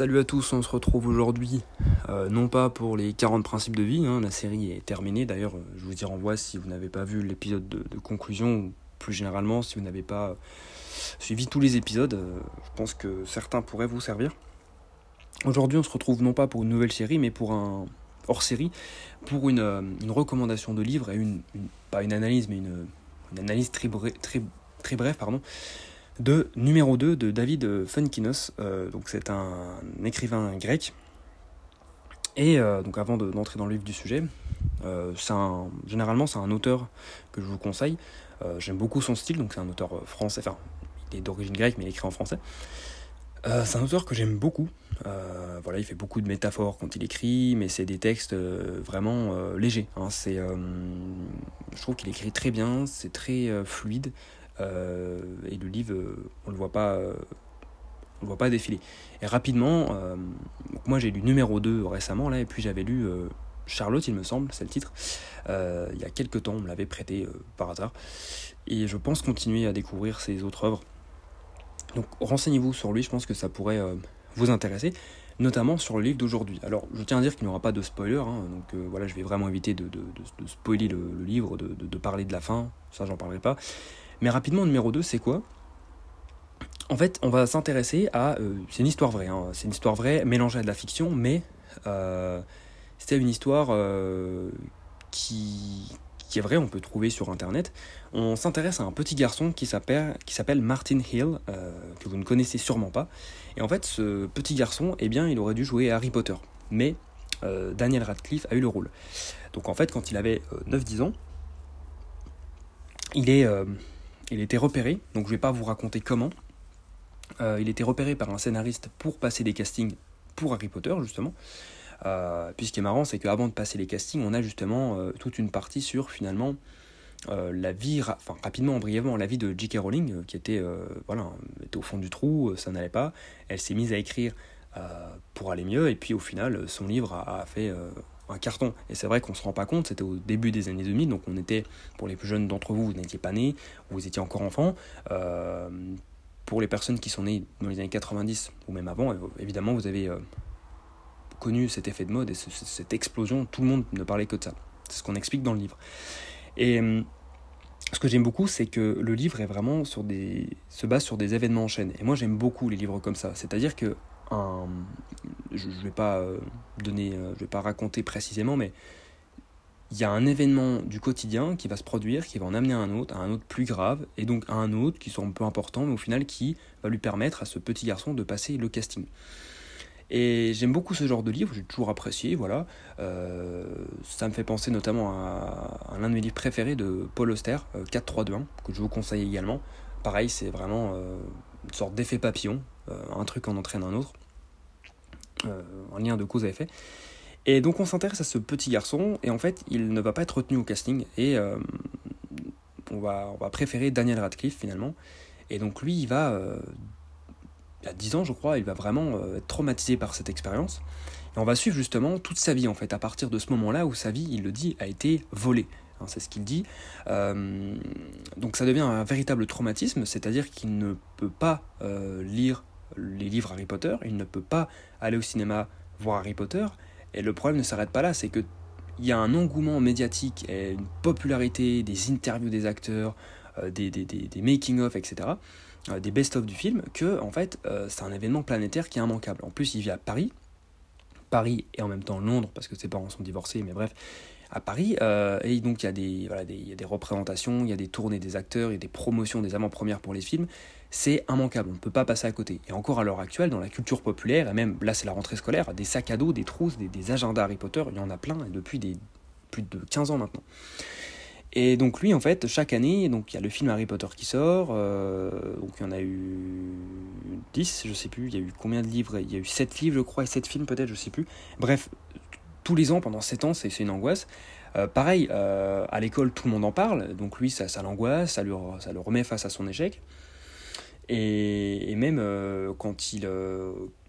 Salut à tous, on se retrouve aujourd'hui, euh, non pas pour les 40 principes de vie, hein, la série est terminée, d'ailleurs euh, je vous y renvoie si vous n'avez pas vu l'épisode de, conclusion, ou plus généralement si vous n'avez pas suivi tous les épisodes, euh, je pense que certains pourraient vous servir. Aujourd'hui on se retrouve non pas pour une nouvelle série, mais pour un hors-série, pour une, recommandation de livre et une, pas une analyse, mais une, analyse très, très, très brève, pardon, de numéro 2 de David Funkinos. Euh, donc c'est un, écrivain grec. Et euh, donc avant d'entrer dans le livre du sujet, euh, un, généralement c'est un auteur que je vous conseille. J'aime beaucoup son style, donc c'est un auteur français, enfin il est d'origine grecque mais il écrit en français. c'est un auteur que j'aime beaucoup. voilà, il fait beaucoup de métaphores quand il écrit, mais c'est des textes vraiment légers. Hein. c'est, je trouve qu'il écrit très bien, c'est très fluide. Euh, et le livre, euh, on le voit pas euh, voit pas défiler. Et rapidement, moi j'ai lu numéro 2 récemment, là, et puis j'avais lu Charlotte, il me semble, c'est le titre, il y a quelques temps, on me l'avait prêté par hasard. Et je pense continuer à découvrir ses autres œuvres. Donc renseignez-vous sur lui, je pense que ça pourrait vous intéresser, notamment sur le livre d'aujourd'hui. Alors je tiens à dire qu'il n'y aura pas de spoiler, hein, donc voilà, je vais vraiment éviter de, spoiler le, le livre, de, parler de la fin, ça j'en parlerai pas. Mais rapidement, numéro 2, c'est quoi? En fait, on va s'intéresser à... Euh, c'est une histoire vraie, hein, c'est une histoire vraie mélangée à de la fiction, mais euh, c'était une histoire euh, qui, est vraie, on peut trouver sur Internet. On s'intéresse à un petit garçon qui s'appelle Martin Hill, que vous ne connaissez sûrement pas. Et en fait, ce petit garçon, eh bien, il aurait dû jouer Harry Potter. Mais Daniel Radcliffe a eu le rôle. Donc en fait, quand il avait 9-10 ans, il est il était repéré, donc je ne vais pas vous raconter comment. Euh, il était repéré par un scénariste pour passer des castings pour Harry Potter, justement. Euh, puis ce qui est marrant, c'est qu'avant de passer les castings, on a justement euh, toute une partie sur finalement la vie, enfin rapidement, brièvement, la vie de J.K. Rowling, qui était, voilà, était au fond du trou, ça n'allait pas. Elle s'est mise à écrire pour aller mieux, et puis au final, son livre a fait un carton. Et c'est vrai qu'on se rend pas compte, c'était au début des années 2000, donc on était, pour les plus jeunes d'entre vous, vous n'étiez pas nés, vous étiez encore enfant. Euh, pour les personnes qui sont nées dans les années 90 ou même avant, évidemment, vous avez euh, connu cet effet de mode et cette explosion, tout le monde ne parlait que de ça. C'est ce qu'on explique dans le livre. Et euh, ce que j'aime beaucoup, c'est que le livre est vraiment sur des, se base sur des événements en chaîne. Et moi, j'aime beaucoup les livres comme ça. C'est-à-dire que je ne vais pas euh, donner, euh, je vais pas raconter précisément, mais il y a un événement du quotidien qui va se produire, qui va en amener à un autre, à un autre plus grave, et donc à un autre qui sont un peu important, mais au final qui va lui permettre à ce petit garçon de passer le casting. Et j'aime beaucoup ce genre de livre, j'ai toujours apprécié, voilà. Euh, ça me fait penser notamment à, l'un de mes livres préférés de Paul Auster, 4-3-2-1, que je vous conseille également. Pareil, c'est vraiment une sorte d'effet papillon, un truc en entraîne un autre. Euh, un lien de cause à effet. Et donc on s'intéresse à ce petit garçon, et en fait il ne va pas être retenu au casting, et euh, on, va, on va préférer Daniel Radcliffe finalement. Et donc lui, il va, euh, a 10 ans je crois, il va vraiment être traumatisé par cette expérience. Et on va suivre justement toute sa vie en fait, à partir de ce moment-là où sa vie, il le dit, a été volée. Hein, c'est ce qu'il dit. donc ça devient un véritable traumatisme, c'est-à-dire qu'il ne peut pas lire les livres Harry Potter, il ne peut pas aller au cinéma voir Harry Potter. Et le problème ne s'arrête pas là, c'est que il y a un engouement médiatique et une popularité des interviews des acteurs, euh, des, des, making-of, etc., euh, des best-of du film, que en fait euh, c'est un événement planétaire qui est immanquable. En plus, il vit à Paris, Paris et en même temps Londres, parce que ses parents sont divorcés, mais bref, à Paris. et donc il y, a des, représentations, il y a des tournées des acteurs, il y a des promotions, des avant-premières pour les films c'est immanquable, on ne peut pas passer à côté. Et encore à l'heure actuelle, dans la culture populaire, et même là c'est la rentrée scolaire, des sacs à dos, des trousses, des, agendas Harry Potter, il y en a plein, et depuis plus de 15 ans maintenant. Et donc lui, en fait, chaque année, donc il y a le film Harry Potter qui sort, euh, donc il y en a eu 10, je sais plus, il y a eu combien de livres Il y a eu 7 livres, je crois, et 7 films peut-être, je sais plus. Bref, tous les ans, pendant 7 ans, c'est une angoisse. Euh, pareil, euh, à l'école, tout le monde en parle, donc lui, ça, ça l'angoisse, ça, le remet face à son échec. Et, même euh, quand il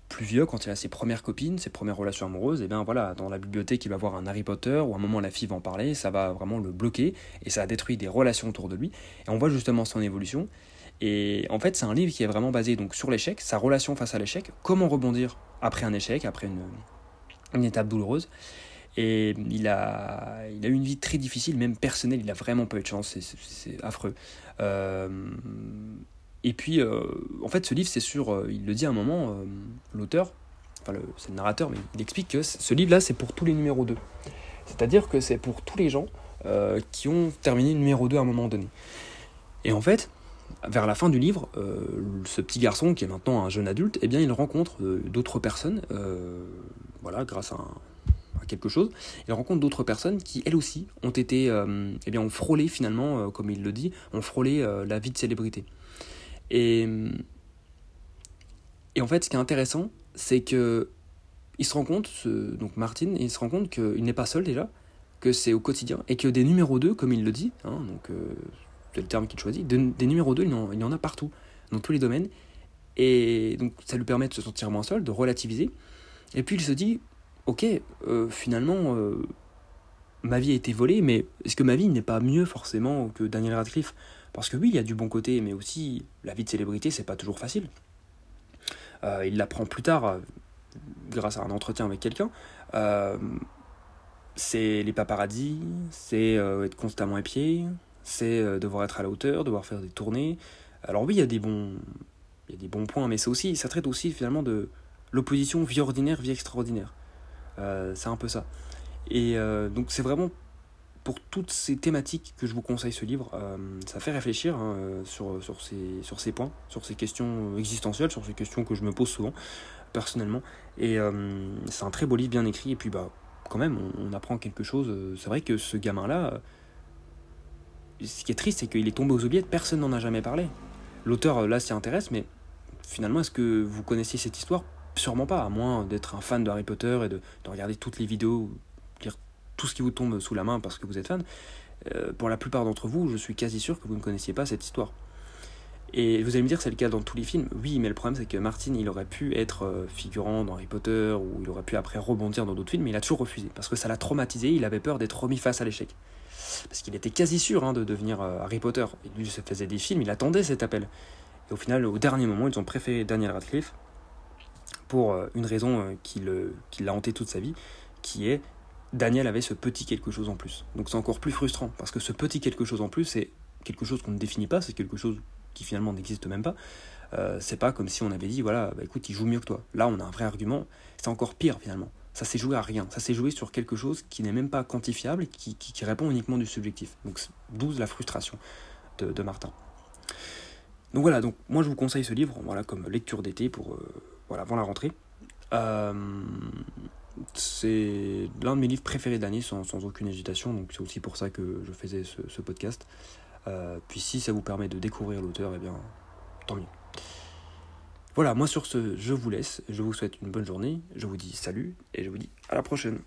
plus vieux, quand il a ses premières copines, ses premières relations amoureuses, et bien voilà, dans la bibliothèque, il va voir un Harry Potter, ou à un moment la fille va en parler, ça va vraiment le bloquer, et ça a détruit des relations autour de lui. Et on voit justement son évolution. Et en fait, c'est un livre qui est vraiment basé donc sur l'échec, sa relation face à l'échec, comment rebondir après un échec, après une, une étape douloureuse. Et il a, il a eu une vie très difficile, même personnelle, il a vraiment pas eu de chance, c'est affreux. Euh, et puis, euh, en fait, ce livre, c'est sur, euh, il le dit à un moment, l'auteur, enfin c'est le narrateur, mais il explique que ce livre-là, c'est pour tous les numéros 2. C'est-à-dire que c'est pour tous les gens qui ont terminé numéro 2 à un moment donné. Et en fait, vers la fin du livre, ce petit garçon, qui est maintenant un jeune adulte, eh bien, il rencontre d'autres personnes, voilà, grâce à quelque chose, il rencontre d'autres personnes qui, elles aussi, ont été, euh, eh bien, ont frôlé finalement, euh, comme il le dit, ont frôlé euh, la vie de célébrité. Et, et en fait, ce qui est intéressant, c'est que il se rend compte, donc Martin, il se rend compte qu'il n'est pas seul déjà, que c'est au quotidien, et que des numéros 2, comme il le dit, hein, donc c'est le terme qu'il choisit, des numéros 2, il en, il en a partout, dans tous les domaines, et donc ça lui permet de se sentir moins seul, de relativiser, et puis il se dit, ok, euh, finalement, euh, ma vie a été volée, mais est-ce que ma vie n'est pas mieux forcément que Daniel Radcliffe? Parce que oui, il y a du bon côté, mais aussi la vie de célébrité, c'est pas toujours facile. Euh, il l'apprend plus tard, grâce à un entretien avec quelqu'un. c'est les paparazzis, c'est être constamment épié, c'est devoir être à la hauteur, devoir faire des tournées. Alors oui, il y a des bons, il y a des bons points, mais c'est aussi, ça traite aussi finalement de l'opposition vie ordinaire, vie extraordinaire. Euh, c'est un peu ça. Et euh, donc c'est vraiment pour toutes ces thématiques que je vous conseille ce livre. Euh, ça fait réfléchir hein, sur, sur, ces, sur ces points, sur ces questions existentielles, sur ces questions que je me pose souvent, personnellement. Et c'est un très beau livre, bien écrit. Et puis, bah, quand même, on, apprend quelque chose. C'est vrai que ce gamin-là, ce qui est triste, c'est qu'il est tombé aux oubliettes, personne n'en a jamais parlé. L'auteur, là, s'y intéresse, mais finalement, est-ce que vous connaissiez cette histoire Sûrement pas, à moins d'être un fan de Harry Potter et de, regarder toutes les vidéos, lire tout ce qui vous tombe sous la main parce que vous êtes fan. Euh, pour la plupart d'entre vous, je suis quasi sûr que vous ne connaissiez pas cette histoire. Et vous allez me dire c'est le cas dans tous les films. Oui, mais le problème c'est que Martin, il aurait pu être euh, figurant dans Harry Potter ou il aurait pu après rebondir dans d'autres films, mais il a toujours refusé parce que ça l'a traumatisé. Il avait peur d'être remis face à l'échec. Parce qu'il était quasi sûr hein, de devenir euh, Harry Potter. Lui, se faisait des films, il attendait cet appel. Et au final, au dernier moment, ils ont préféré Daniel Radcliffe pour euh, une raison euh, qui l'a hanté toute sa vie, qui est Daniel avait ce petit quelque chose en plus. Donc c'est encore plus frustrant, parce que ce petit quelque chose en plus, c'est quelque chose qu'on ne définit pas, c'est quelque chose qui finalement n'existe même pas. Euh, c'est pas comme si on avait dit, voilà, bah, écoute, il joue mieux que toi. Là, on a un vrai argument, c'est encore pire finalement. Ça s'est joué à rien, ça s'est joué sur quelque chose qui n'est même pas quantifiable, qui, répond uniquement du subjectif. Donc d'où la frustration de, de, Martin. Donc voilà, donc moi je vous conseille ce livre, voilà, comme lecture d'été pour voilà, avant la rentrée. Euh, c'est l'un de mes livres préférés d'année sans, sans, aucune hésitation, donc c'est aussi pour ça que je faisais ce, podcast. Euh, puis si ça vous permet de découvrir l'auteur, eh bien, tant mieux. Voilà, moi sur ce, je vous laisse, je vous souhaite une bonne journée, je vous dis salut et je vous dis à la prochaine.